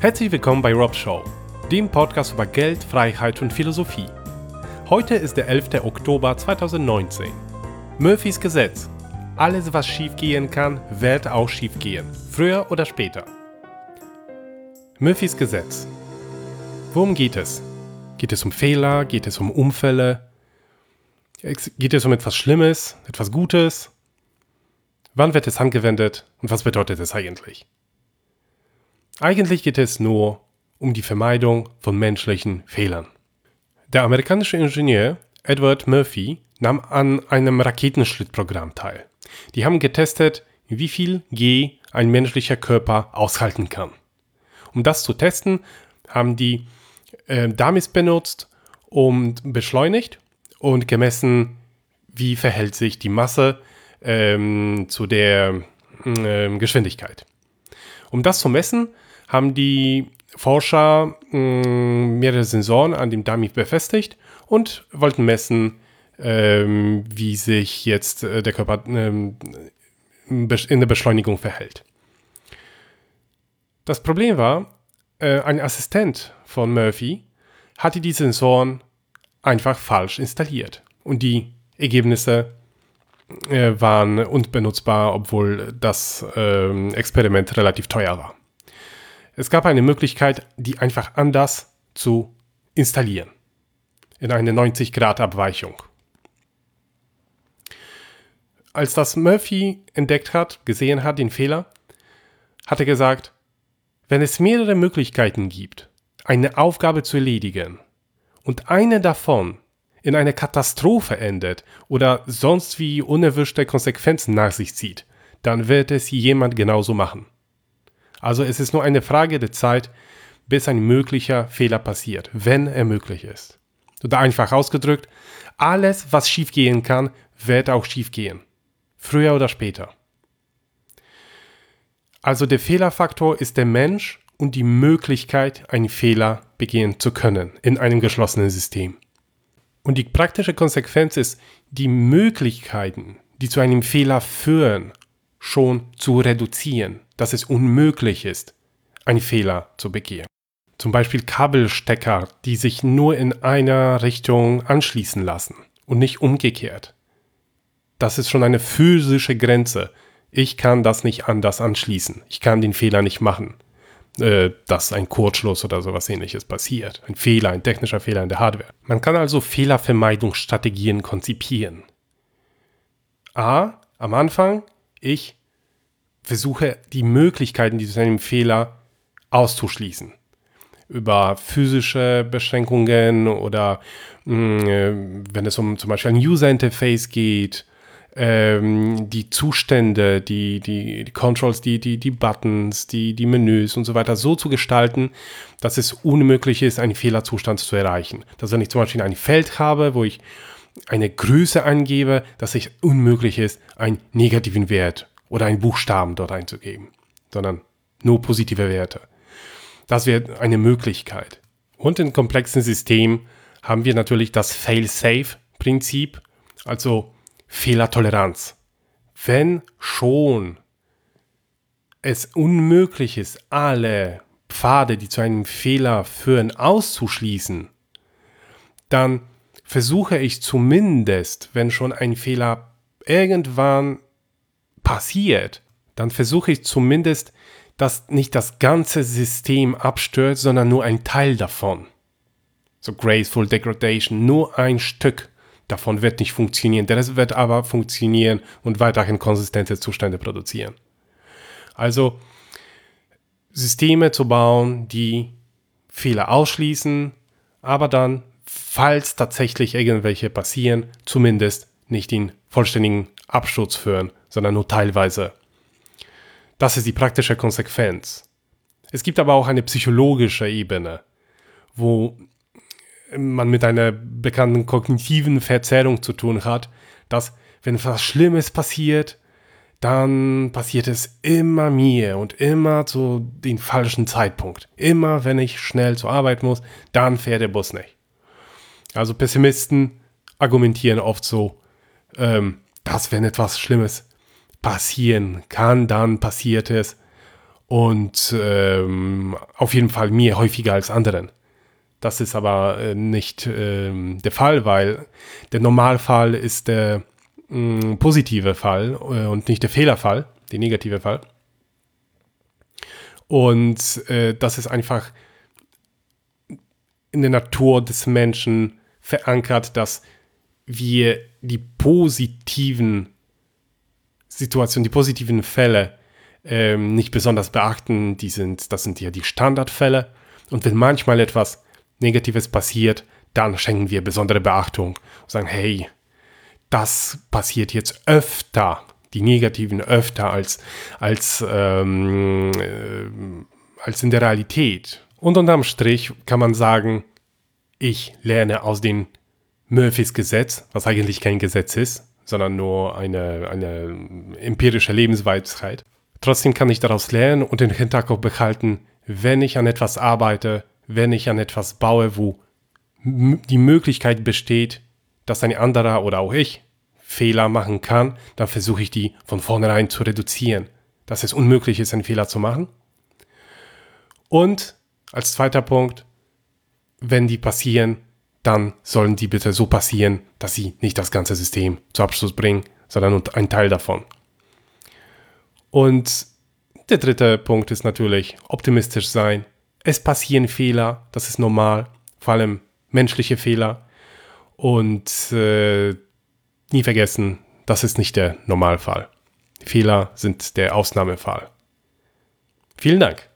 Herzlich willkommen bei Rob Show, dem Podcast über Geld, Freiheit und Philosophie. Heute ist der 11. Oktober 2019. Murphys Gesetz. Alles, was schiefgehen kann, wird auch schiefgehen. Früher oder später. Murphys Gesetz. Worum geht es? Geht es um Fehler? Geht es um Unfälle? Geht es um etwas Schlimmes? Etwas Gutes? Wann wird es angewendet und was bedeutet es eigentlich? Eigentlich geht es nur um die Vermeidung von menschlichen Fehlern. Der amerikanische Ingenieur Edward Murphy nahm an einem Raketenschlittprogramm teil. Die haben getestet, wie viel G ein menschlicher Körper aushalten kann. Um das zu testen, haben die äh, Dummies benutzt und beschleunigt und gemessen, wie verhält sich die Masse ähm, zu der ähm, Geschwindigkeit. Um das zu messen, haben die Forscher ähm, mehrere Sensoren an dem Dummy befestigt und wollten messen, ähm, wie sich jetzt äh, der Körper ähm, in der Beschleunigung verhält. Das Problem war, äh, ein Assistent von Murphy hatte die Sensoren einfach falsch installiert und die Ergebnisse äh, waren unbenutzbar, obwohl das äh, Experiment relativ teuer war. Es gab eine Möglichkeit, die einfach anders zu installieren. In eine 90-Grad-Abweichung. Als das Murphy entdeckt hat, gesehen hat, den Fehler, hat er gesagt, wenn es mehrere Möglichkeiten gibt, eine Aufgabe zu erledigen und eine davon in eine Katastrophe endet oder sonst wie unerwünschte Konsequenzen nach sich zieht, dann wird es jemand genauso machen. Also es ist nur eine Frage der Zeit, bis ein möglicher Fehler passiert, wenn er möglich ist. Oder einfach ausgedrückt, alles, was schiefgehen kann, wird auch schiefgehen. Früher oder später. Also der Fehlerfaktor ist der Mensch und die Möglichkeit, einen Fehler begehen zu können in einem geschlossenen System. Und die praktische Konsequenz ist, die Möglichkeiten, die zu einem Fehler führen, schon zu reduzieren, dass es unmöglich ist, einen Fehler zu begehen. Zum Beispiel Kabelstecker, die sich nur in einer Richtung anschließen lassen und nicht umgekehrt. Das ist schon eine physische Grenze. Ich kann das nicht anders anschließen. Ich kann den Fehler nicht machen. Äh, dass ein Kurzschluss oder sowas ähnliches passiert. Ein Fehler, ein technischer Fehler in der Hardware. Man kann also Fehlervermeidungsstrategien konzipieren. A, am Anfang, ich versuche die Möglichkeiten dieses einem Fehler auszuschließen. Über physische Beschränkungen oder mh, mm, äh, wenn es um zum Beispiel ein User Interface geht, ähm, die Zustände, die, die, die Controls, die, die, die Buttons, die, die Menüs und so weiter so zu gestalten, dass es unmöglich ist, einen Fehlerzustand zu erreichen. Dass wenn ich zum Beispiel ein Feld habe, wo ich eine Größe angebe, dass es unmöglich ist, einen negativen Wert oder einen Buchstaben dort einzugeben, sondern nur positive Werte. Das wäre eine Möglichkeit. Und in komplexen Systemen haben wir natürlich das Fail-Safe-Prinzip, also Fehlertoleranz. Wenn schon es unmöglich ist, alle Pfade, die zu einem Fehler führen, auszuschließen, dann versuche ich zumindest, wenn schon ein Fehler irgendwann passiert, dann versuche ich zumindest, dass nicht das ganze System abstürzt, sondern nur ein Teil davon. So Graceful Degradation, nur ein Stück davon wird nicht funktionieren. Der Rest wird aber funktionieren und weiterhin konsistente Zustände produzieren. Also Systeme zu bauen, die Fehler ausschließen, aber dann, falls tatsächlich irgendwelche passieren, zumindest nicht den vollständigen Absturz führen, sondern nur teilweise. Das ist die praktische Konsequenz. Es gibt aber auch eine psychologische Ebene, wo man mit einer bekannten kognitiven Verzerrung zu tun hat, dass wenn etwas Schlimmes passiert, dann passiert es immer mir und immer zu dem falschen Zeitpunkt. Immer wenn ich schnell zur Arbeit muss, dann fährt der Bus nicht. Also Pessimisten argumentieren oft so, ähm, dass wenn etwas Schlimmes passieren kann, dann passiert es. und ähm, auf jeden Fall mir häufiger als anderen. Das ist aber äh, nicht äh, der Fall, weil der Normalfall ist der mh, mm, positive Fall äh, und nicht der Fehlerfall, der negative Fall. Und äh, das ist einfach in der Natur des Menschen verankert, dass wir die positiven Situationen, die positiven Fälle ähm, nicht besonders beachten. Die sind, das sind ja die Standardfälle. Und wenn manchmal etwas Negatives passiert, dann schenken wir besondere Beachtung und sagen, hey, das passiert jetzt öfter, die negativen öfter als, als, ähm, äh, als in der Realität. Und unterm Strich kann man sagen, ich lerne aus dem Murphys Gesetz, was eigentlich kein Gesetz ist, sondern nur eine, eine empirische Lebensweisheit. Trotzdem kann ich daraus lernen und den Hinterkopf behalten, wenn ich an etwas arbeite, wenn ich an etwas baue, wo die Möglichkeit besteht, dass ein anderer oder auch ich Fehler machen kann, dann versuche ich die von vornherein zu reduzieren, dass es unmöglich ist, einen Fehler zu machen. Und als zweiter Punkt, wenn die passieren, dann sollen die bitte so passieren, dass sie nicht das ganze System zu Abschluss bringen, sondern nur ein Teil davon. Und der dritte Punkt ist natürlich optimistisch sein. Es passieren Fehler, das ist normal, vor allem menschliche Fehler. Und äh, nie vergessen, das ist nicht der Normalfall. Fehler sind der Ausnahmefall. Vielen Dank.